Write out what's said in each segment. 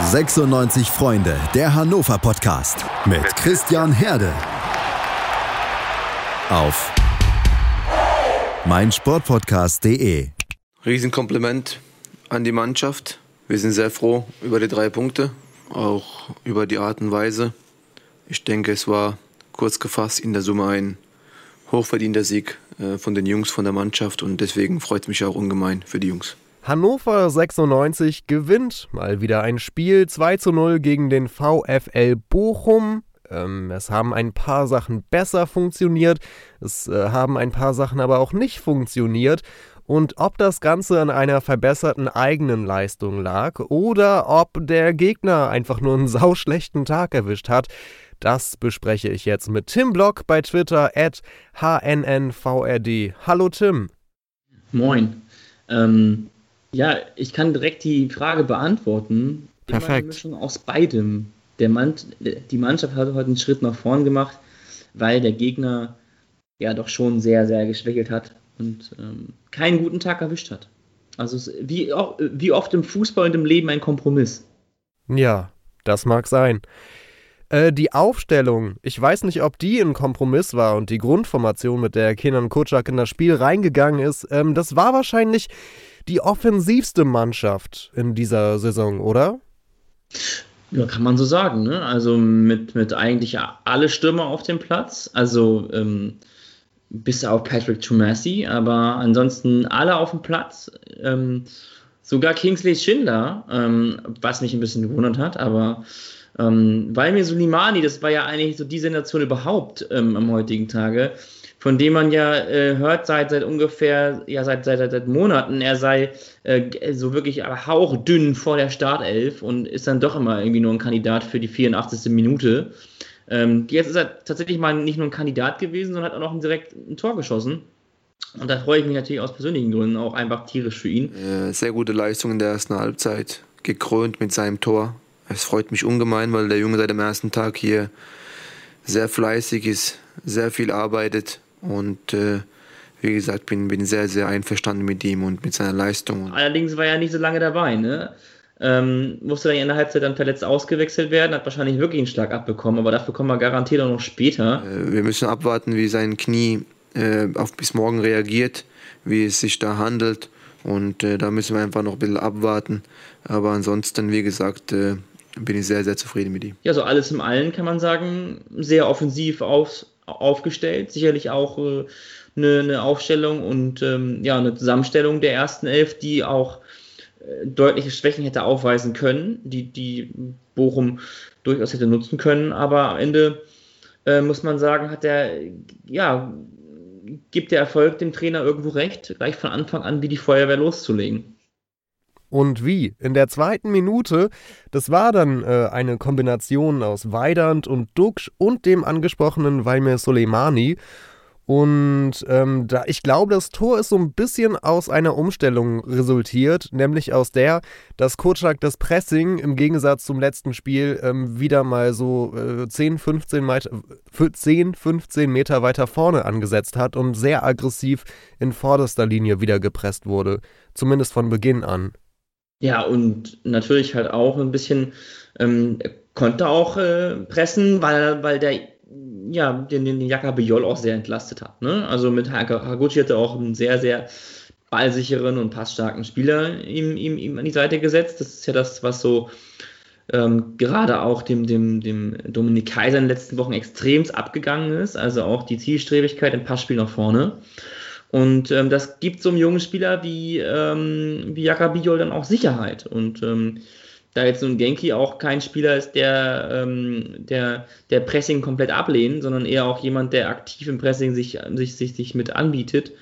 96 Freunde, der Hannover Podcast mit Christian Herde. Auf meinsportpodcast.de. Riesenkompliment an die Mannschaft. Wir sind sehr froh über die drei Punkte, auch über die Art und Weise. Ich denke, es war kurz gefasst in der Summe ein hochverdienter Sieg äh, von den Jungs, von der Mannschaft und deswegen freut es mich auch ungemein für die Jungs. Hannover 96 gewinnt mal wieder ein Spiel 2 zu 0 gegen den VfL Bochum. Ähm, es haben ein paar Sachen besser funktioniert, es äh, haben ein paar Sachen aber auch nicht funktioniert. Und ob das Ganze an einer verbesserten eigenen Leistung lag oder ob der Gegner einfach nur einen sauschlechten Tag erwischt hat, das bespreche ich jetzt mit Tim Block bei Twitter at HNNVRD. Hallo Tim. Moin. Ähm, ja, ich kann direkt die Frage beantworten. Perfekt. Immer eine Mischung aus beidem. Der Mann, die Mannschaft hat heute einen Schritt nach vorn gemacht, weil der Gegner ja doch schon sehr, sehr geschwächelt hat und ähm, keinen guten Tag erwischt hat. Also wie, wie oft im Fußball und im Leben ein Kompromiss. Ja, das mag sein. Äh, die Aufstellung, ich weiß nicht, ob die ein Kompromiss war und die Grundformation, mit der Kenan Kutschak in das Spiel reingegangen ist, ähm, das war wahrscheinlich die offensivste Mannschaft in dieser Saison, oder? Ja, kann man so sagen. Ne? Also mit, mit eigentlich alle Stürmer auf dem Platz. Also ähm, bis auf Patrick Tomasi, aber ansonsten alle auf dem Platz. Ähm, sogar Kingsley Schindler, ähm, was mich ein bisschen gewundert hat, aber ähm, weil mir Sulimani, das war ja eigentlich so die Sensation überhaupt ähm, am heutigen Tage, von dem man ja äh, hört seit, seit ungefähr, ja, seit, seit, seit Monaten, er sei äh, so wirklich hauchdünn vor der Startelf und ist dann doch immer irgendwie nur ein Kandidat für die 84. Minute. Ähm, jetzt ist er tatsächlich mal nicht nur ein Kandidat gewesen, sondern hat auch noch direkt ein Tor geschossen. Und da freue ich mich natürlich aus persönlichen Gründen auch einfach tierisch für ihn. Sehr gute Leistung in der ersten Halbzeit, gekrönt mit seinem Tor. Es freut mich ungemein, weil der Junge seit dem ersten Tag hier sehr fleißig ist, sehr viel arbeitet und äh, wie gesagt, bin, bin sehr, sehr einverstanden mit ihm und mit seiner Leistung. Allerdings war er nicht so lange dabei, ne? Ähm, musste dann in der Halbzeit dann verletzt ausgewechselt werden, hat wahrscheinlich wirklich einen Schlag abbekommen, aber dafür kommen wir garantiert auch noch später. Äh, wir müssen abwarten, wie sein Knie äh, auf bis morgen reagiert, wie es sich da handelt und äh, da müssen wir einfach noch ein bisschen abwarten. Aber ansonsten, wie gesagt, äh, bin ich sehr, sehr zufrieden mit ihm. Ja, so alles im Allen kann man sagen, sehr offensiv auf, aufgestellt. Sicherlich auch äh, eine, eine, Aufstellung und ähm, ja, eine Zusammenstellung der ersten Elf, die auch äh, deutliche Schwächen hätte aufweisen können, die, die Bochum durchaus hätte nutzen können. Aber am Ende äh, muss man sagen, hat der, ja, gibt der Erfolg dem Trainer irgendwo recht, gleich von Anfang an wie die Feuerwehr loszulegen. Und wie? In der zweiten Minute, das war dann äh, eine Kombination aus Weidand und Duksch und dem angesprochenen Valmir Soleimani. Und ähm, da, ich glaube, das Tor ist so ein bisschen aus einer Umstellung resultiert, nämlich aus der, dass Kotschak das Pressing im Gegensatz zum letzten Spiel ähm, wieder mal so äh, 10, 15 Meter, 10, 15 Meter weiter vorne angesetzt hat und sehr aggressiv in vorderster Linie wieder gepresst wurde. Zumindest von Beginn an. Ja, und natürlich halt auch ein bisschen, ähm, konnte auch äh, pressen, weil, weil der ja, den, den Jaka Biol auch sehr entlastet hat. Ne? Also mit Haguchi hat er auch einen sehr, sehr ballsicheren und passstarken Spieler ihm, ihm, ihm an die Seite gesetzt. Das ist ja das, was so ähm, gerade auch dem, dem, dem Dominik Kaiser in den letzten Wochen extremst abgegangen ist. Also auch die Zielstrebigkeit im Passspiel nach vorne. Und ähm, das gibt so einem jungen Spieler wie, ähm, wie Jaka Bijol dann auch Sicherheit. Und ähm, da jetzt so ein Genki auch kein Spieler ist, der, ähm, der, der Pressing komplett ablehnt, sondern eher auch jemand, der aktiv im Pressing sich, sich, sich, sich mit anbietet,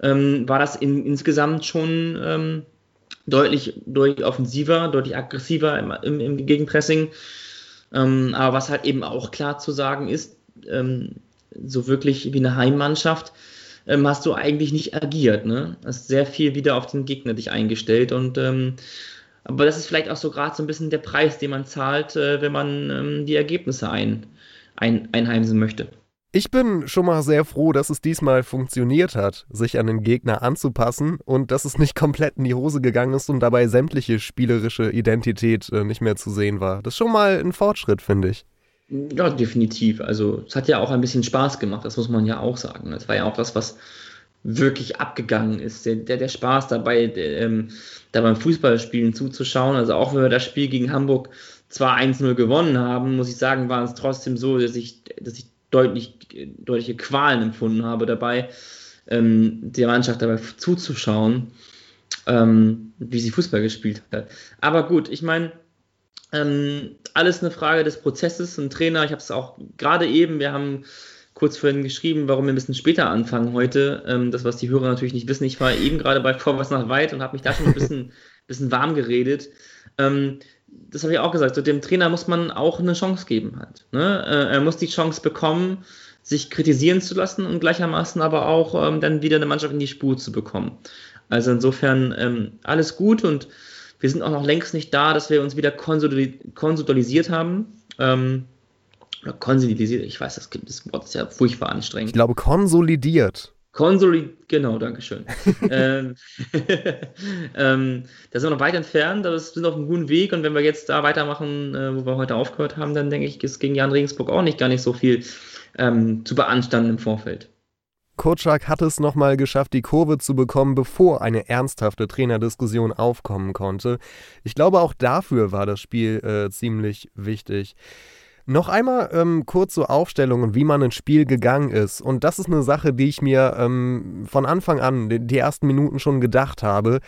ähm, war das in, insgesamt schon ähm, deutlich, deutlich offensiver, deutlich aggressiver im, im, im Gegenpressing. Ähm, aber was halt eben auch klar zu sagen ist, ähm, so wirklich wie eine Heimmannschaft, ähm, hast du eigentlich nicht agiert. Ne? Hast sehr viel wieder auf den Gegner dich eingestellt und ähm, aber das ist vielleicht auch so gerade so ein bisschen der Preis, den man zahlt, äh, wenn man ähm, die Ergebnisse ein, ein, einheimsen möchte. Ich bin schon mal sehr froh, dass es diesmal funktioniert hat, sich an den Gegner anzupassen und dass es nicht komplett in die Hose gegangen ist und dabei sämtliche spielerische Identität äh, nicht mehr zu sehen war. Das ist schon mal ein Fortschritt, finde ich. Ja, definitiv. Also es hat ja auch ein bisschen Spaß gemacht, das muss man ja auch sagen. Es war ja auch das, was wirklich abgegangen ist. Der, der, der Spaß dabei, der, ähm, da beim Fußballspielen zuzuschauen. Also auch wenn wir das Spiel gegen Hamburg zwar 1-0 gewonnen haben, muss ich sagen, war es trotzdem so, dass ich, dass ich deutlich, deutliche Qualen empfunden habe dabei, ähm, der Mannschaft dabei zuzuschauen, ähm, wie sie Fußball gespielt hat. Aber gut, ich meine, ähm, alles eine Frage des Prozesses. Ein Trainer, ich habe es auch gerade eben, wir haben kurz vorhin geschrieben, warum wir ein bisschen später anfangen heute. Ähm, das, was die Hörer natürlich nicht wissen, ich war eben gerade bei Vorwärts nach Weit und habe mich da schon ein bisschen, bisschen warm geredet. Ähm, das habe ich auch gesagt, so dem Trainer muss man auch eine Chance geben halt. Ne? Äh, er muss die Chance bekommen, sich kritisieren zu lassen und gleichermaßen aber auch ähm, dann wieder eine Mannschaft in die Spur zu bekommen. Also insofern ähm, alles gut und wir sind auch noch längst nicht da, dass wir uns wieder konsolidisiert haben. Ähm, oder konsolidiert, ich weiß, das, das Wort ist ja furchtbar anstrengend. Ich glaube, konsolidiert. Konsolid, genau, Dankeschön. ähm, ähm, da sind wir noch weit entfernt, aber wir sind auf einem guten Weg und wenn wir jetzt da weitermachen, äh, wo wir heute aufgehört haben, dann denke ich, ist gegen Jan Regensburg auch nicht gar nicht so viel ähm, zu beanstanden im Vorfeld. Kotschak hat es nochmal geschafft, die Kurve zu bekommen, bevor eine ernsthafte Trainerdiskussion aufkommen konnte. Ich glaube, auch dafür war das Spiel äh, ziemlich wichtig. Noch einmal ähm, kurz zur Aufstellung und wie man ins Spiel gegangen ist. Und das ist eine Sache, die ich mir ähm, von Anfang an, die, die ersten Minuten schon gedacht habe.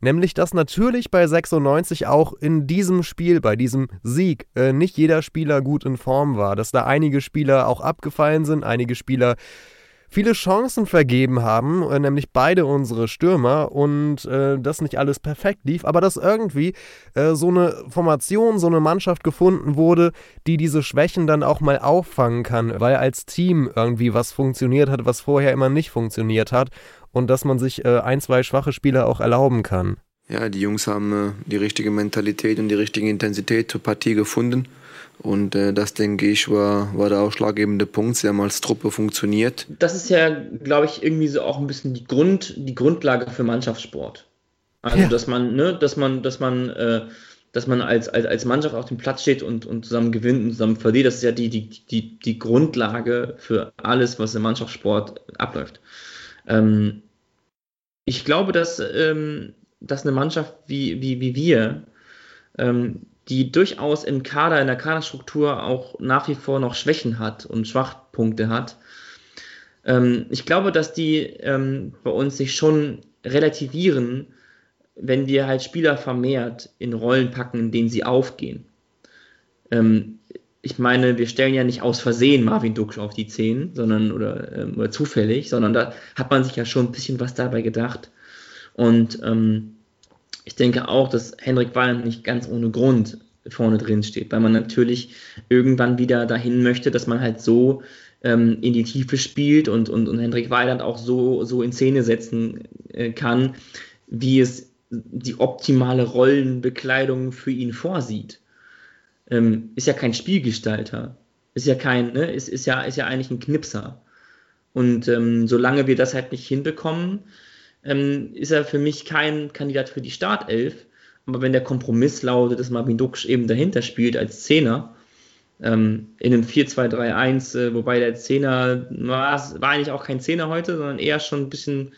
Nämlich, dass natürlich bei 96 auch in diesem Spiel, bei diesem Sieg, äh, nicht jeder Spieler gut in Form war. Dass da einige Spieler auch abgefallen sind, einige Spieler viele Chancen vergeben haben, äh, nämlich beide unsere Stürmer und äh, das nicht alles perfekt lief, aber dass irgendwie äh, so eine Formation, so eine Mannschaft gefunden wurde, die diese Schwächen dann auch mal auffangen kann, weil als Team irgendwie was funktioniert hat, was vorher immer nicht funktioniert hat und dass man sich äh, ein, zwei schwache Spieler auch erlauben kann. Ja, die Jungs haben äh, die richtige Mentalität und die richtige Intensität zur Partie gefunden. Und äh, das, denke ich, war, war der ausschlaggebende Punkt. Sie haben als Truppe funktioniert. Das ist ja, glaube ich, irgendwie so auch ein bisschen die, Grund, die Grundlage für Mannschaftssport. Also, ja. dass man, ne, dass man, dass man, äh, dass man als, als, als Mannschaft auf dem Platz steht und, und zusammen gewinnt und zusammen verdient, das ist ja die, die, die, die Grundlage für alles, was im Mannschaftssport abläuft. Ähm, ich glaube, dass, ähm, dass eine Mannschaft wie, wie, wie wir, ähm, die durchaus im Kader, in der Kaderstruktur auch nach wie vor noch Schwächen hat und Schwachpunkte hat. Ähm, ich glaube, dass die ähm, bei uns sich schon relativieren, wenn wir halt Spieler vermehrt in Rollen packen, in denen sie aufgehen. Ähm, ich meine, wir stellen ja nicht aus Versehen Marvin Duksch auf die 10, sondern oder, ähm, oder zufällig, sondern da hat man sich ja schon ein bisschen was dabei gedacht. Und ähm, ich denke auch, dass Hendrik Weiland nicht ganz ohne Grund vorne drin steht, weil man natürlich irgendwann wieder dahin möchte, dass man halt so ähm, in die Tiefe spielt und, und, und Hendrik Weiland auch so, so in Szene setzen äh, kann, wie es die optimale Rollenbekleidung für ihn vorsieht. Ähm, ist ja kein Spielgestalter, ist ja kein, ne, ist, ist, ja, ist ja eigentlich ein Knipser. Und ähm, solange wir das halt nicht hinbekommen, ähm, ist er für mich kein Kandidat für die Startelf. Aber wenn der Kompromiss lautet, dass Marvin Duksch eben dahinter spielt als Zehner, ähm, in einem 4-2-3-1, äh, wobei der Zehner war, war eigentlich auch kein Zehner heute, sondern eher schon ein bisschen,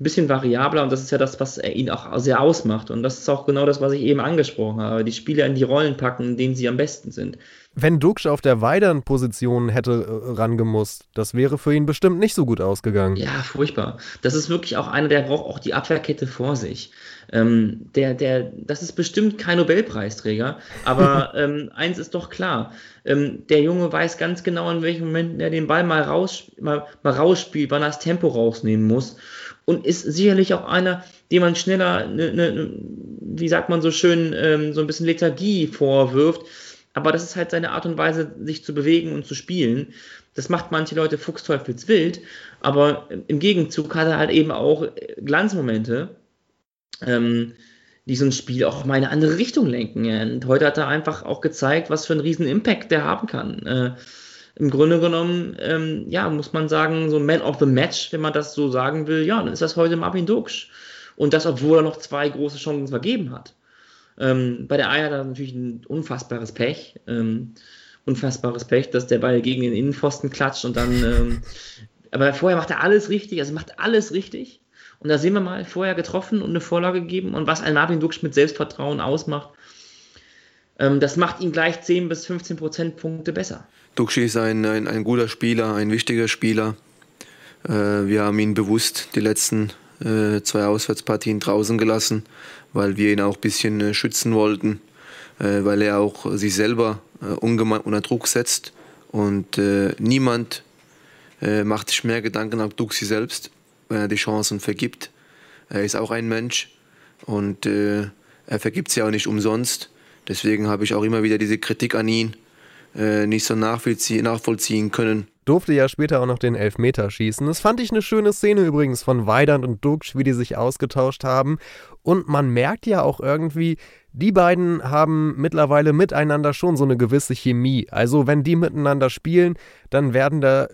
ein bisschen variabler und das ist ja das, was ihn auch sehr ausmacht. Und das ist auch genau das, was ich eben angesprochen habe. Die Spieler in die Rollen packen, in denen sie am besten sind. Wenn Duksch auf der weiteren Position hätte äh, rangemusst, das wäre für ihn bestimmt nicht so gut ausgegangen. Ja, furchtbar. Das ist wirklich auch einer, der braucht auch die Abwehrkette vor sich. Ähm, der, der, das ist bestimmt kein Nobelpreisträger, aber ähm, eins ist doch klar. Ähm, der Junge weiß ganz genau, in welchem Moment er den Ball mal, raus, mal, mal rausspielt, wann er das Tempo rausnehmen muss. Und ist sicherlich auch einer, dem man schneller, ne, ne, wie sagt man so schön, ähm, so ein bisschen Lethargie vorwirft aber das ist halt seine Art und Weise, sich zu bewegen und zu spielen. Das macht manche Leute fuchsteufelswild, aber im Gegenzug hat er halt eben auch Glanzmomente, ähm, die so ein Spiel auch mal in eine andere Richtung lenken. Und heute hat er einfach auch gezeigt, was für einen riesen Impact der haben kann. Äh, im Grunde genommen, ähm, ja, muss man sagen, so Man of the Match, wenn man das so sagen will, ja, dann ist das heute Marvin Duksch. Und das, obwohl er noch zwei große Chancen vergeben hat. Ähm, bei der Eier hat er natürlich ein unfassbares Pech. Ähm, unfassbares Pech, dass der Ball gegen den Innenpfosten klatscht und dann. Ähm, aber vorher macht er alles richtig, also macht alles richtig. Und da sehen wir mal, vorher getroffen und eine Vorlage gegeben und was ein Marvin Duksch mit Selbstvertrauen ausmacht. Ähm, das macht ihn gleich 10 bis 15 Prozentpunkte besser. Duxi ist ein, ein, ein, guter Spieler, ein wichtiger Spieler. Äh, wir haben ihn bewusst die letzten äh, zwei Auswärtspartien draußen gelassen, weil wir ihn auch ein bisschen äh, schützen wollten, äh, weil er auch sich selber äh, ungemein unter Druck setzt. Und äh, niemand macht sich mehr Gedanken auf Duxi selbst, wenn er die Chancen vergibt. Er ist auch ein Mensch und er vergibt sie auch nicht umsonst. Deswegen habe ich auch immer wieder diese Kritik an ihn äh, nicht so nachvollziehen, können. Durfte ja später auch noch den Elfmeter schießen. Das fand ich eine schöne Szene übrigens von Weidand und Duksch, wie die sich ausgetauscht haben. Und man merkt ja auch irgendwie, die beiden haben mittlerweile miteinander schon so eine gewisse Chemie. Also wenn die miteinander spielen, dann werden da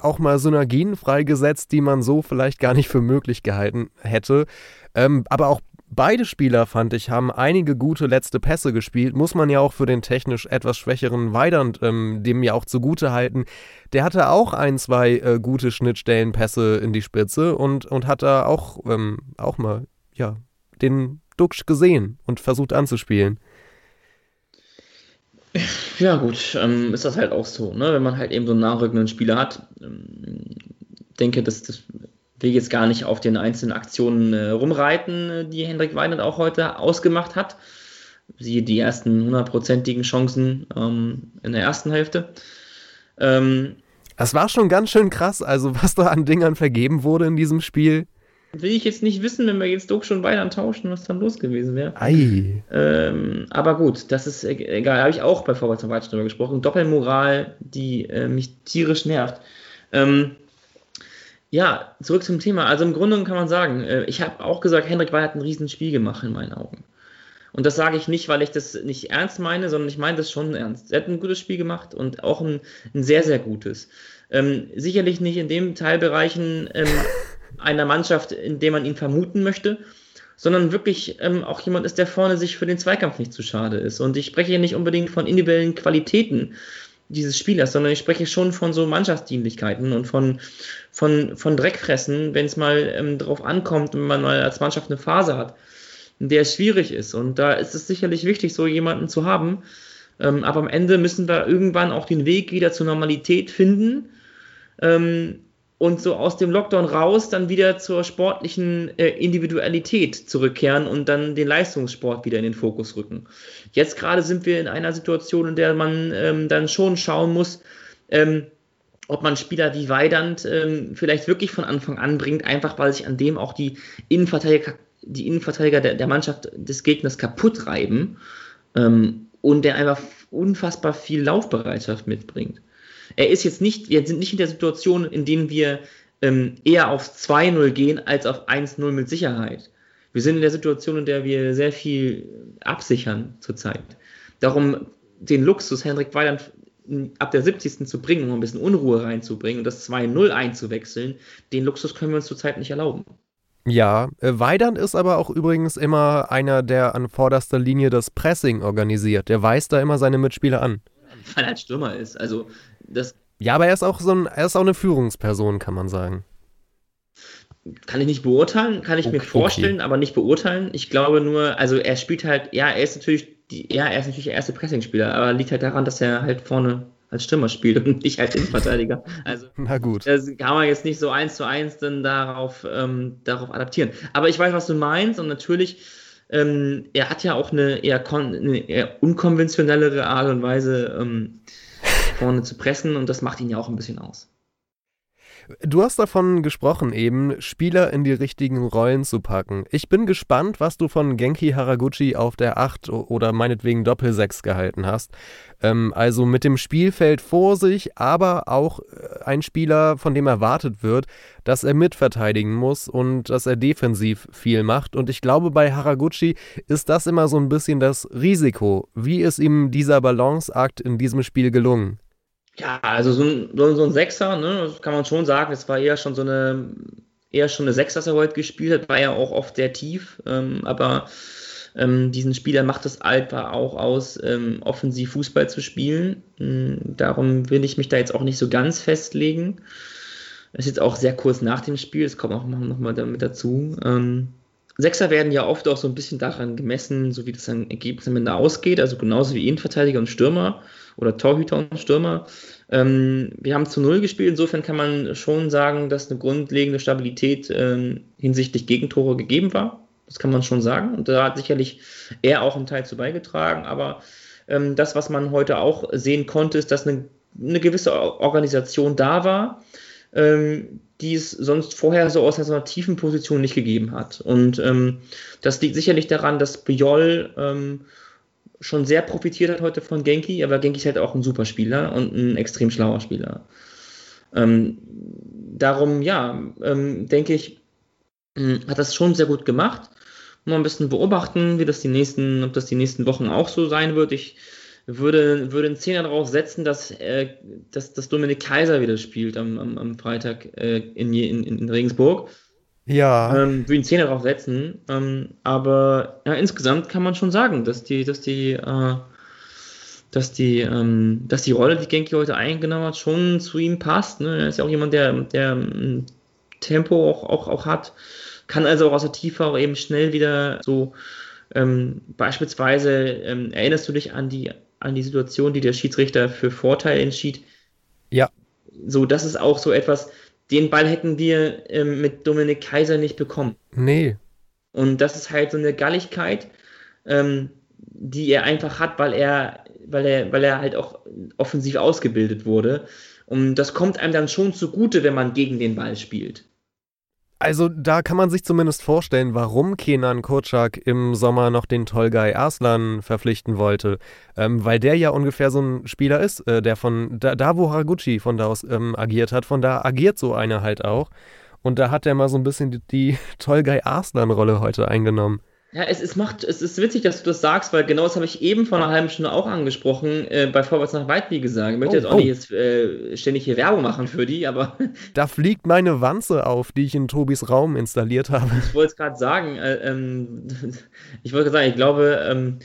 auch mal Synergien freigesetzt, die man so vielleicht gar nicht für möglich gehalten hätte. Ähm, aber auch Beide Spieler, fand ich, haben einige gute letzte Pässe gespielt. Muss man ja auch für den technisch etwas schwächeren Weidand ähm, dem ja auch zugute halten. Der hatte auch ein, zwei äh, gute Schnittstellenpässe in die Spitze und, und hat da auch, ähm, auch mal, ja, den Duxch gesehen und versucht anzuspielen. Ja, gut, ähm, ist das halt auch so, ne? wenn man halt eben so einen nachrückenden Spieler hat. Ähm, denke, das, das will jetzt gar nicht auf den einzelnen Aktionen äh, rumreiten, äh, die Hendrik Weinert auch heute ausgemacht hat. Siehe die ersten hundertprozentigen Chancen ähm, in der ersten Hälfte. Ähm, das war schon ganz schön krass, also was da an Dingern vergeben wurde in diesem Spiel. Will ich jetzt nicht wissen, wenn wir jetzt Doug schon weiter tauschen, was dann los gewesen wäre. Ei. Ähm, aber gut, das ist egal. Habe ich auch bei Vorwärts und Weiter drüber gesprochen. Doppelmoral, die äh, mich tierisch nervt. Ähm, ja, zurück zum Thema. Also im Grunde kann man sagen, äh, ich habe auch gesagt, Hendrik Weil hat ein Riesenspiel gemacht in meinen Augen. Und das sage ich nicht, weil ich das nicht ernst meine, sondern ich meine das schon ernst. Er hat ein gutes Spiel gemacht und auch ein, ein sehr, sehr gutes. Ähm, sicherlich nicht in den Teilbereichen ähm, einer Mannschaft, in der man ihn vermuten möchte, sondern wirklich ähm, auch jemand ist, der vorne sich für den Zweikampf nicht zu schade ist. Und ich spreche hier nicht unbedingt von individuellen Qualitäten, dieses Spielers, sondern ich spreche schon von so Mannschaftsdienlichkeiten und von, von, von Dreckfressen, wenn es mal ähm, drauf ankommt, wenn man mal als Mannschaft eine Phase hat, in der es schwierig ist. Und da ist es sicherlich wichtig, so jemanden zu haben. Ähm, aber am Ende müssen wir irgendwann auch den Weg wieder zur Normalität finden. Ähm, und so aus dem Lockdown raus dann wieder zur sportlichen äh, Individualität zurückkehren und dann den Leistungssport wieder in den Fokus rücken. Jetzt gerade sind wir in einer Situation, in der man ähm, dann schon schauen muss, ähm, ob man Spieler wie Weidand ähm, vielleicht wirklich von Anfang an bringt, einfach weil sich an dem auch die Innenverteidiger, die Innenverteidiger der, der Mannschaft des Gegners kaputt reiben ähm, und der einfach unfassbar viel Laufbereitschaft mitbringt. Er ist jetzt nicht, wir sind nicht in der Situation, in denen wir ähm, eher auf 2-0 gehen als auf 1-0 mit Sicherheit. Wir sind in der Situation, in der wir sehr viel absichern zurzeit. Darum den Luxus, Henrik Weiland ab der 70. zu bringen, um ein bisschen Unruhe reinzubringen und das 2-0 einzuwechseln, den Luxus können wir uns zurzeit nicht erlauben. Ja, äh, Weidand ist aber auch übrigens immer einer, der an vorderster Linie das Pressing organisiert. Der weist da immer seine Mitspieler an. Weil er halt Stürmer ist. Also das ja, aber er ist auch so ein, er ist auch eine Führungsperson, kann man sagen. Kann ich nicht beurteilen, kann ich okay, mir vorstellen, okay. aber nicht beurteilen. Ich glaube nur, also er spielt halt, ja, er ist natürlich, die, ja, er ist natürlich der erste Pressing-Spieler, aber liegt halt daran, dass er halt vorne als Stürmer spielt und nicht als Innenverteidiger. Also, Na gut. Das kann man jetzt nicht so eins zu eins dann darauf, ähm, darauf adaptieren. Aber ich weiß, was du meinst und natürlich, ähm, er hat ja auch eine eher, eine eher unkonventionellere Art und Weise, ähm, vorne zu pressen und das macht ihn ja auch ein bisschen aus. Du hast davon gesprochen, eben Spieler in die richtigen Rollen zu packen. Ich bin gespannt, was du von Genki Haraguchi auf der 8 oder meinetwegen Doppel-6 gehalten hast. Ähm, also mit dem Spielfeld vor sich, aber auch äh, ein Spieler, von dem erwartet wird, dass er mitverteidigen muss und dass er defensiv viel macht. Und ich glaube, bei Haraguchi ist das immer so ein bisschen das Risiko. Wie ist ihm dieser Balanceakt in diesem Spiel gelungen? Ja, also so ein, so ein Sechser, ne, kann man schon sagen, es war eher schon so eine, eher schon eine Sechs, dass er heute gespielt hat, war ja auch oft sehr tief, ähm, aber ähm, diesen Spieler macht es einfach auch aus, ähm, offensiv Fußball zu spielen. Ähm, darum will ich mich da jetzt auch nicht so ganz festlegen. Es ist jetzt auch sehr kurz nach dem Spiel, das kommt auch nochmal damit dazu. Ähm, Sechser werden ja oft auch so ein bisschen daran gemessen, so wie das ein Ergebnis am Ende ausgeht, also genauso wie Innenverteidiger und Stürmer oder Torhüter und Stürmer. Ähm, wir haben zu Null gespielt, insofern kann man schon sagen, dass eine grundlegende Stabilität ähm, hinsichtlich Gegentore gegeben war. Das kann man schon sagen. Und da hat sicherlich er auch einen Teil zu beigetragen. Aber ähm, das, was man heute auch sehen konnte, ist, dass eine, eine gewisse Organisation da war, ähm, die es sonst vorher so aus einer tiefen Position nicht gegeben hat. Und ähm, das liegt sicherlich daran, dass Biol ähm, schon sehr profitiert hat heute von Genki, aber Genki ist halt auch ein super Spieler und ein extrem schlauer Spieler. Ähm, darum, ja, ähm, denke ich, hm, hat das schon sehr gut gemacht. Mal ein bisschen beobachten, wie das die nächsten, ob das die nächsten Wochen auch so sein wird. Ich würde, würde einen Zehner darauf setzen, dass, äh, dass, dass Dominik Kaiser wieder spielt am, am, am Freitag äh, in, in, in Regensburg. Ja. Ähm, würde einen Zehner darauf setzen. Ähm, aber ja, insgesamt kann man schon sagen, dass die, dass die, äh, dass die, ähm, dass die Rolle, die Genki heute eingenommen hat, schon zu ihm passt. Ne? Er ist ja auch jemand, der, der ähm, Tempo auch, auch, auch hat, kann also auch aus der Tiefe auch eben schnell wieder so ähm, beispielsweise ähm, erinnerst du dich an die an die Situation, die der Schiedsrichter für Vorteil entschied. Ja. So, das ist auch so etwas, den Ball hätten wir ähm, mit Dominik Kaiser nicht bekommen. Nee. Und das ist halt so eine Galligkeit, ähm, die er einfach hat, weil er, weil er, weil er halt auch offensiv ausgebildet wurde. Und das kommt einem dann schon zugute, wenn man gegen den Ball spielt. Also da kann man sich zumindest vorstellen, warum Kenan Kurczak im Sommer noch den Tolgay Arslan verpflichten wollte. Ähm, weil der ja ungefähr so ein Spieler ist, äh, der von da, da, wo Haraguchi von da aus ähm, agiert hat, von da agiert so einer halt auch. Und da hat er mal so ein bisschen die, die Tolgay Arslan-Rolle heute eingenommen. Ja, es, es macht, es ist witzig, dass du das sagst, weil genau das habe ich eben vor einer halben Stunde auch angesprochen, äh, bei Vorwärts nach weit, wie gesagt. Ich möchte oh, jetzt auch oh. nicht jetzt, äh, ständig hier Werbung machen für die, aber. Da fliegt meine Wanze auf, die ich in Tobis Raum installiert habe. Ich wollte es gerade sagen, äh, ähm, ich wollte sagen, ich glaube, ähm,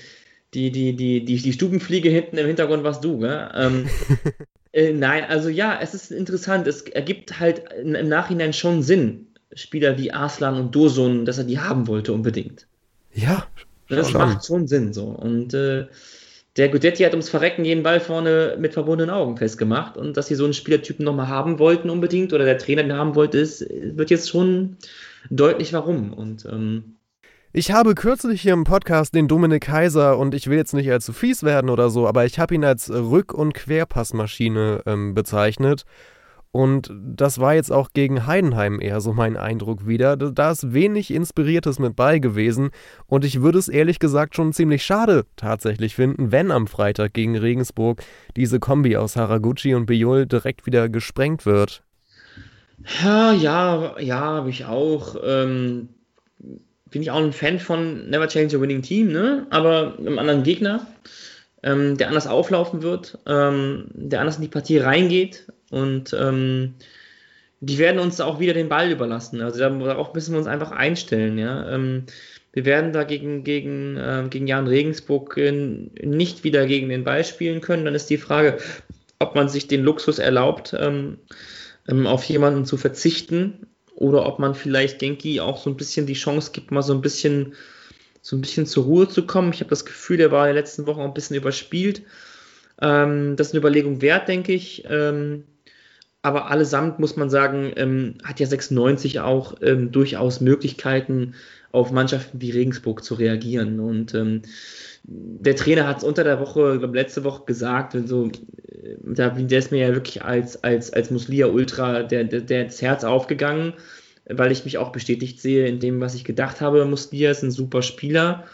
die, die, die, die, die Stubenfliege hinten im Hintergrund warst du, gell? Ähm, äh, nein, also ja, es ist interessant. Es ergibt halt im Nachhinein schon Sinn, Spieler wie Arslan und Dosun, dass er die haben wollte unbedingt. Ja. Das macht schon Sinn so. Und äh, der Gudetti hat ums Verrecken jeden Ball vorne mit verbundenen Augen festgemacht. Und dass sie so einen Spielertypen nochmal haben wollten unbedingt oder der Trainer den haben wollte, ist, wird jetzt schon deutlich warum. Und ähm, ich habe kürzlich hier im Podcast den Dominik Kaiser und ich will jetzt nicht allzu fies werden oder so, aber ich habe ihn als Rück- und Querpassmaschine ähm, bezeichnet. Und das war jetzt auch gegen Heidenheim eher so mein Eindruck wieder. Da ist wenig Inspiriertes mit bei gewesen. Und ich würde es ehrlich gesagt schon ziemlich schade tatsächlich finden, wenn am Freitag gegen Regensburg diese Kombi aus Haraguchi und Biol direkt wieder gesprengt wird. Ja, ja, ja, habe ich auch. Ähm, bin ich auch ein Fan von Never Change a Winning Team, ne? Aber einem anderen Gegner, ähm, der anders auflaufen wird, ähm, der anders in die Partie reingeht und ähm, die werden uns auch wieder den Ball überlassen. Also darauf müssen wir uns einfach einstellen. Ja? Ähm, wir werden da gegen, gegen, äh, gegen Jan Regensburg äh, nicht wieder gegen den Ball spielen können. Dann ist die Frage, ob man sich den Luxus erlaubt, ähm, ähm, auf jemanden zu verzichten oder ob man vielleicht Genki auch so ein bisschen die Chance gibt, mal so ein bisschen so ein bisschen zur Ruhe zu kommen. Ich habe das Gefühl, der war in den letzten Wochen auch ein bisschen überspielt. Ähm, das ist eine Überlegung wert, denke ich. Ähm, aber allesamt muss man sagen, ähm, hat ja 96 auch ähm, durchaus Möglichkeiten, auf Mannschaften wie Regensburg zu reagieren. Und ähm, der Trainer hat es unter der Woche, glaube letzte Woche gesagt, also, da, der ist mir ja wirklich als, als, als Muslia Ultra der, der, der ins Herz aufgegangen, weil ich mich auch bestätigt sehe in dem, was ich gedacht habe. Muslia ist ein super Spieler.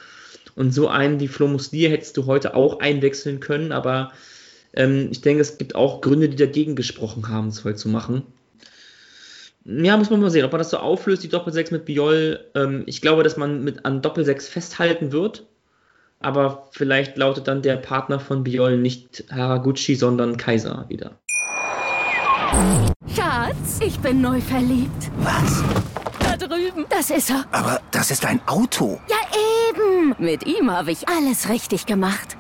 Und so einen wie Flo Muslia hättest du heute auch einwechseln können, aber ähm, ich denke, es gibt auch Gründe, die dagegen gesprochen haben, es heute zu machen. Ja, muss man mal sehen, ob man das so auflöst, die Doppel-6 mit Biol. Ähm, ich glaube, dass man mit an Doppel-6 festhalten wird. aber vielleicht lautet dann der Partner von Biol nicht Haraguchi, sondern Kaiser wieder. Schatz, ich bin neu verliebt. Was? Da drüben. Das ist er. Aber das ist ein Auto. Ja, eben. Mit ihm habe ich alles richtig gemacht.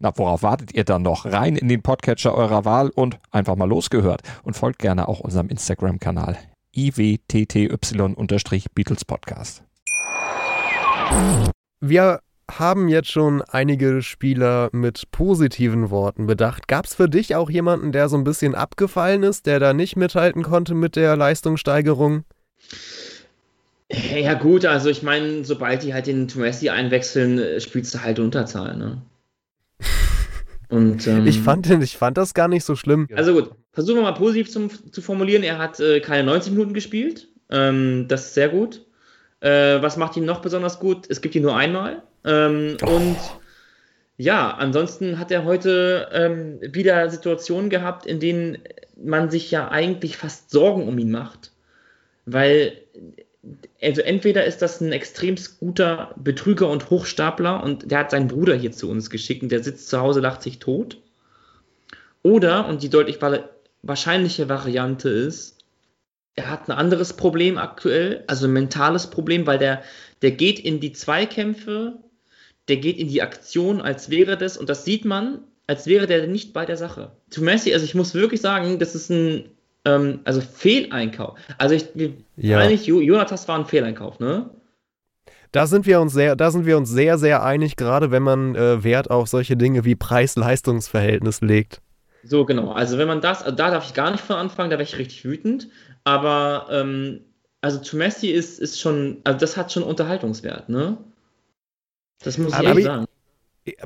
Na, worauf wartet ihr dann noch? Rein in den Podcatcher eurer Wahl und einfach mal losgehört. Und folgt gerne auch unserem Instagram-Kanal iwtty-Beatles Podcast. Wir haben jetzt schon einige Spieler mit positiven Worten bedacht. Gab es für dich auch jemanden, der so ein bisschen abgefallen ist, der da nicht mithalten konnte mit der Leistungssteigerung? Ja gut, also ich meine, sobald die halt den Messi einwechseln, äh, spielst du halt Unterzahl, ne? Und, ähm, ich, fand, ich fand das gar nicht so schlimm. Also gut, versuchen wir mal positiv zum, zu formulieren. Er hat äh, keine 90 Minuten gespielt. Ähm, das ist sehr gut. Äh, was macht ihn noch besonders gut? Es gibt ihn nur einmal. Ähm, oh. Und ja, ansonsten hat er heute ähm, wieder Situationen gehabt, in denen man sich ja eigentlich fast Sorgen um ihn macht. Weil, also entweder ist das ein extrem guter Betrüger und Hochstapler und der hat seinen Bruder hier zu uns geschickt und der sitzt zu Hause, lacht sich tot. Oder, und die deutlich wahrscheinliche Variante ist, er hat ein anderes Problem aktuell, also ein mentales Problem, weil der, der geht in die Zweikämpfe, der geht in die Aktion, als wäre das, und das sieht man, als wäre der nicht bei der Sache. Zu Messi, also ich muss wirklich sagen, das ist ein ähm, also Fehleinkauf. Also ich, ja. eigentlich, Jonatas war ein Fehleinkauf, ne? Da sind wir uns sehr, da sind wir uns sehr, sehr einig, gerade wenn man äh, Wert auf solche Dinge wie Preis-Leistungs-Verhältnis legt. So, genau. Also wenn man das, da darf ich gar nicht von anfangen, da wäre ich richtig wütend. Aber ähm, also Messi ist, ist schon, also das hat schon Unterhaltungswert, ne? Das muss ich aber ehrlich sagen.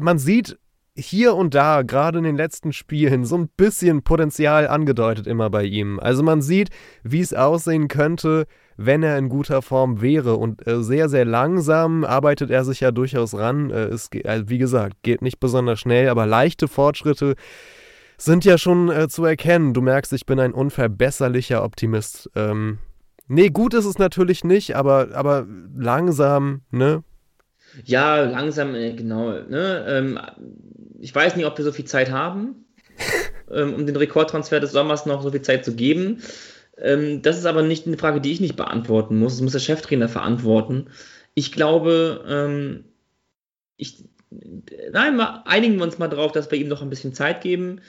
Man sieht hier und da, gerade in den letzten Spielen, so ein bisschen Potenzial angedeutet immer bei ihm. Also man sieht, wie es aussehen könnte, wenn er in guter Form wäre. Und äh, sehr, sehr langsam arbeitet er sich ja durchaus ran. Äh, es, äh, wie gesagt, geht nicht besonders schnell, aber leichte Fortschritte sind ja schon äh, zu erkennen. Du merkst, ich bin ein unverbesserlicher Optimist. Ähm, nee, gut ist es natürlich nicht, aber, aber langsam, ne? Ja, langsam, äh, genau. Ne? Ähm, ich weiß nicht, ob wir so viel Zeit haben, ähm, um den Rekordtransfer des Sommers noch so viel Zeit zu geben. Ähm, das ist aber nicht eine Frage, die ich nicht beantworten muss. Das muss der Cheftrainer verantworten. Ich glaube, ähm, ich, nein, mal, einigen wir uns mal drauf, dass wir ihm noch ein bisschen Zeit geben.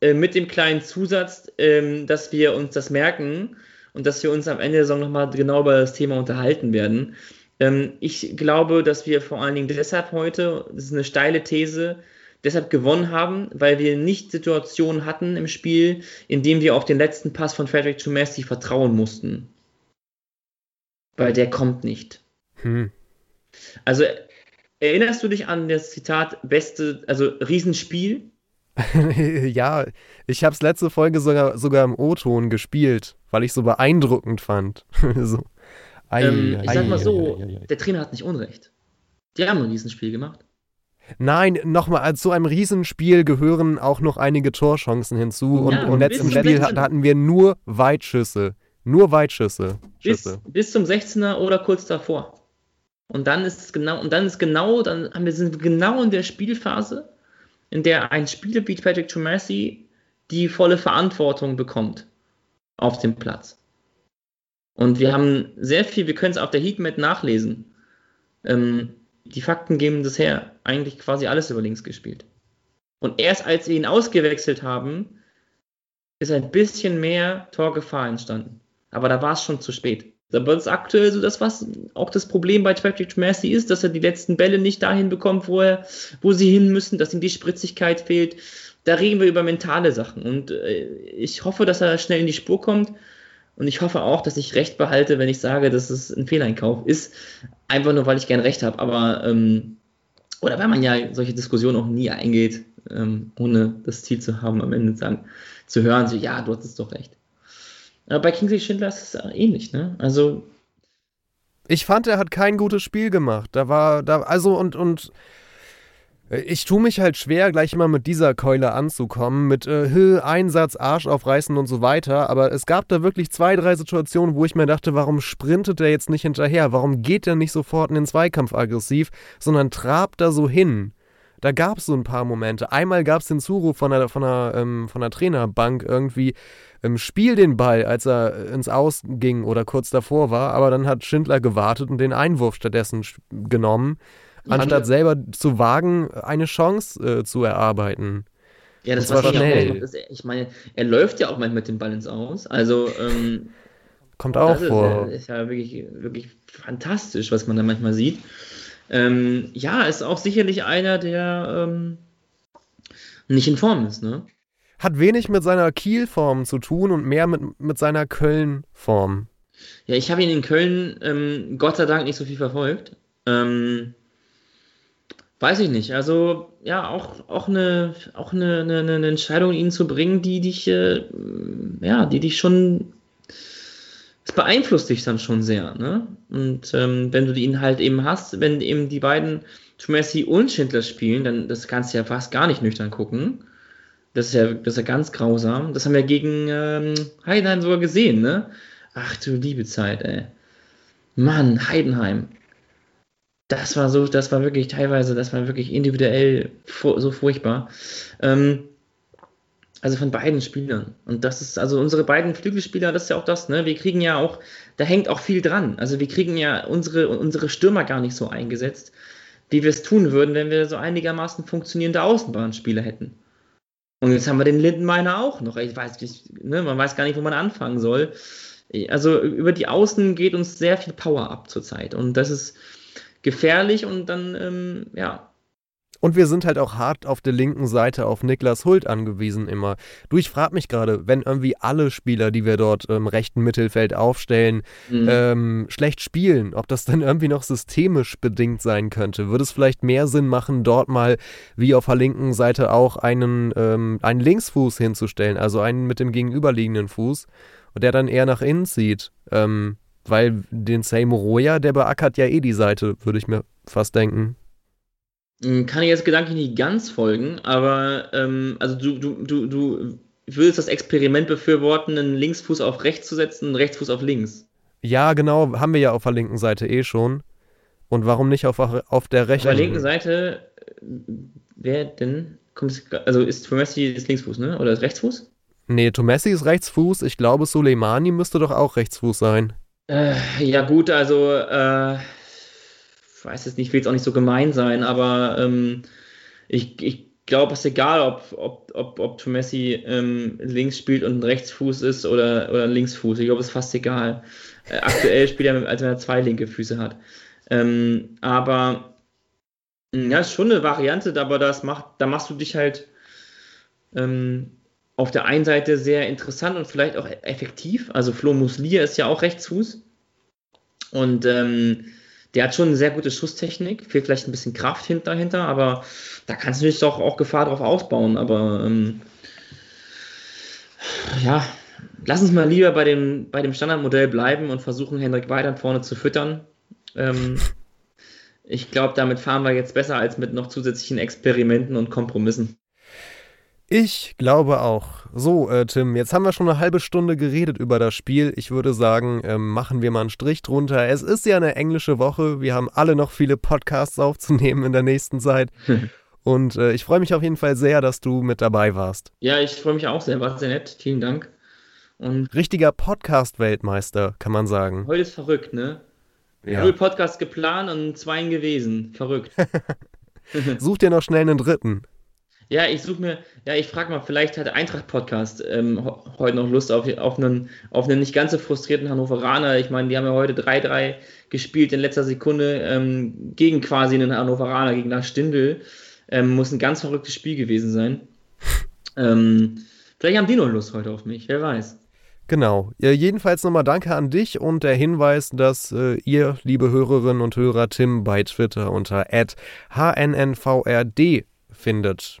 Äh, mit dem kleinen Zusatz, ähm, dass wir uns das merken und dass wir uns am Ende der Saison nochmal genau über das Thema unterhalten werden. Ähm, ich glaube, dass wir vor allen Dingen deshalb heute, das ist eine steile These, deshalb gewonnen haben, weil wir nicht Situationen hatten im Spiel, in denen wir auf den letzten Pass von Frederick to Messi vertrauen mussten. Weil der kommt nicht. Hm. Also erinnerst du dich an das Zitat beste, also Riesenspiel? ja, ich habe es letzte Folge sogar, sogar im O-Ton gespielt, weil ich so beeindruckend fand. so. Ei, ähm, ich sag mal so, ei, ei, der Trainer hat nicht Unrecht. Die haben ein Riesenspiel gemacht. Nein, nochmal, zu einem Riesenspiel gehören auch noch einige Torchancen hinzu. Und ja, im letzten Spiel da hatten wir nur Weitschüsse. Nur Weitschüsse. Bis, bis, zum 16er oder kurz davor. Und dann ist es genau, und dann ist genau, dann haben wir, sind wir genau in der Spielphase, in der ein Spieler wie Patrick Tremasi die volle Verantwortung bekommt auf dem Platz. Und wir haben sehr viel, wir können es auf der Heatmap nachlesen. Ähm, die Fakten geben das her. Eigentlich quasi alles über links gespielt. Und erst als wir ihn ausgewechselt haben, ist ein bisschen mehr Torgefahr entstanden. Aber da war es schon zu spät. Aber das ist aktuell so das, was auch das Problem bei Patrick Messi ist, dass er die letzten Bälle nicht dahin bekommt, wo, er, wo sie hin müssen, dass ihm die Spritzigkeit fehlt. Da reden wir über mentale Sachen. Und äh, ich hoffe, dass er schnell in die Spur kommt. Und ich hoffe auch, dass ich recht behalte, wenn ich sage, dass es ein Fehleinkauf ist. Einfach nur, weil ich gern recht habe. Aber, ähm, oder weil man ja solche Diskussionen auch nie eingeht, ähm, ohne das Ziel zu haben, am Ende sagen, zu hören, so, ja, du hattest doch recht. Aber bei Kingsley Schindler ist es ähnlich, ne? Also. Ich fand, er hat kein gutes Spiel gemacht. Da war, da, also und, und ich tue mich halt schwer, gleich mal mit dieser Keule anzukommen, mit äh, Einsatz, Arsch aufreißen und so weiter. Aber es gab da wirklich zwei, drei Situationen, wo ich mir dachte, warum sprintet er jetzt nicht hinterher? Warum geht er nicht sofort in den Zweikampf aggressiv, sondern trabt da so hin? Da gab es so ein paar Momente. Einmal gab es den Zuruf von der, von der, ähm, von der Trainerbank irgendwie, ähm, spiel den Ball, als er ins Aus ging oder kurz davor war. Aber dann hat Schindler gewartet und den Einwurf stattdessen genommen, anstatt selber zu wagen, eine Chance äh, zu erarbeiten. Ja, das war schnell. Auch, ich meine, er läuft ja auch manchmal mit dem Ball ins Aus. Also, ähm, Kommt auch vor. Das ist ja wirklich, wirklich fantastisch, was man da manchmal sieht. Ähm, ja, ist auch sicherlich einer, der ähm, nicht in Form ist, ne? Hat wenig mit seiner Kielform zu tun und mehr mit, mit seiner Köln-Form. Ja, ich habe ihn in Köln ähm, Gott sei Dank nicht so viel verfolgt. Ähm, weiß ich nicht. Also, ja, auch, auch, eine, auch eine, eine, eine Entscheidung, ihn zu bringen, die dich, äh, ja, die dich schon es beeinflusst dich dann schon sehr. Ne? Und ähm, wenn du ihn halt eben hast, wenn eben die beiden Messi und Schindler spielen, dann das kannst du ja fast gar nicht nüchtern gucken. Das ist ja, das ist ja ganz grausam. Das haben wir gegen ähm, Heidenheim sogar gesehen, ne? Ach du liebe Zeit, ey. Mann, Heidenheim. Das war so, das war wirklich teilweise, das war wirklich individuell so furchtbar. Ähm, also von beiden Spielern. Und das ist, also unsere beiden Flügelspieler, das ist ja auch das, ne? Wir kriegen ja auch, da hängt auch viel dran. Also wir kriegen ja unsere, unsere Stürmer gar nicht so eingesetzt, wie wir es tun würden, wenn wir so einigermaßen funktionierende Außenbahnspieler hätten. Und jetzt haben wir den Lindenmeiner auch noch. Ich weiß nicht, ne, man weiß gar nicht, wo man anfangen soll. Also über die Außen geht uns sehr viel Power ab zurzeit. Und das ist gefährlich und dann, ähm, ja, und wir sind halt auch hart auf der linken Seite auf Niklas Hult angewiesen immer. Du, ich frage mich gerade, wenn irgendwie alle Spieler, die wir dort im rechten Mittelfeld aufstellen, mhm. ähm, schlecht spielen, ob das dann irgendwie noch systemisch bedingt sein könnte. Würde es vielleicht mehr Sinn machen, dort mal wie auf der linken Seite auch einen, ähm, einen Linksfuß hinzustellen, also einen mit dem gegenüberliegenden Fuß, und der dann eher nach innen zieht. Ähm, weil den Seymour der beackert ja eh die Seite, würde ich mir fast denken. Hm, kann ich jetzt gedanklich nicht ganz folgen, aber ähm, also du, du, du, du würdest das Experiment befürworten, einen Linksfuß auf rechts zu setzen, einen Rechtsfuß auf links. Ja, genau, haben wir ja auf der linken Seite eh schon. Und warum nicht auf, auf der rechten? Auf der linken Seite, wer denn? Also ist Tomessi ist Linksfuß, ne? Oder ist Rechtsfuß? Nee, Tomessi ist Rechtsfuß. Ich glaube, Soleimani müsste doch auch Rechtsfuß sein. Äh, ja, gut, also äh, weiß es nicht, will jetzt auch nicht so gemein sein, aber ähm, ich, ich glaube, es ist egal, ob, ob, ob, ob Messi ähm, links spielt und ein Rechtsfuß ist oder, oder ein Linksfuß. Ich glaube, es ist fast egal. Äh, aktuell spielt er, als wenn er zwei linke Füße hat. Ähm, aber ja, ist schon eine Variante, aber das macht, da machst du dich halt ähm, auf der einen Seite sehr interessant und vielleicht auch effektiv. Also Flo Muslia ist ja auch Rechtsfuß. Und ähm, der hat schon eine sehr gute Schusstechnik, fehlt vielleicht ein bisschen Kraft dahinter, aber da kannst du natürlich doch auch Gefahr drauf ausbauen. Aber ähm, ja, lass uns mal lieber bei dem, bei dem Standardmodell bleiben und versuchen, Hendrik weiter vorne zu füttern. Ähm, ich glaube, damit fahren wir jetzt besser als mit noch zusätzlichen Experimenten und Kompromissen. Ich glaube auch. So, äh, Tim, jetzt haben wir schon eine halbe Stunde geredet über das Spiel. Ich würde sagen, äh, machen wir mal einen Strich drunter. Es ist ja eine englische Woche. Wir haben alle noch viele Podcasts aufzunehmen in der nächsten Zeit. Und äh, ich freue mich auf jeden Fall sehr, dass du mit dabei warst. Ja, ich freue mich auch sehr. War sehr nett. Vielen Dank. Und Richtiger Podcast-Weltmeister, kann man sagen. Heute ist verrückt, ne? Ja. Null Podcast geplant und zwei gewesen. Verrückt. Such dir noch schnell einen dritten. Ja, ich suche mir, ja, ich frage mal, vielleicht hat der Eintracht-Podcast ähm, heute noch Lust auf, auf, einen, auf einen nicht ganz so frustrierten Hannoveraner. Ich meine, die haben ja heute 3-3 gespielt in letzter Sekunde ähm, gegen quasi einen Hannoveraner, gegen Lars Stindl. Ähm, muss ein ganz verrücktes Spiel gewesen sein. Ähm, vielleicht haben die noch Lust heute auf mich, wer weiß. Genau. Ja, jedenfalls nochmal danke an dich und der Hinweis, dass äh, ihr, liebe Hörerinnen und Hörer, Tim bei Twitter unter @hnnvrd findet.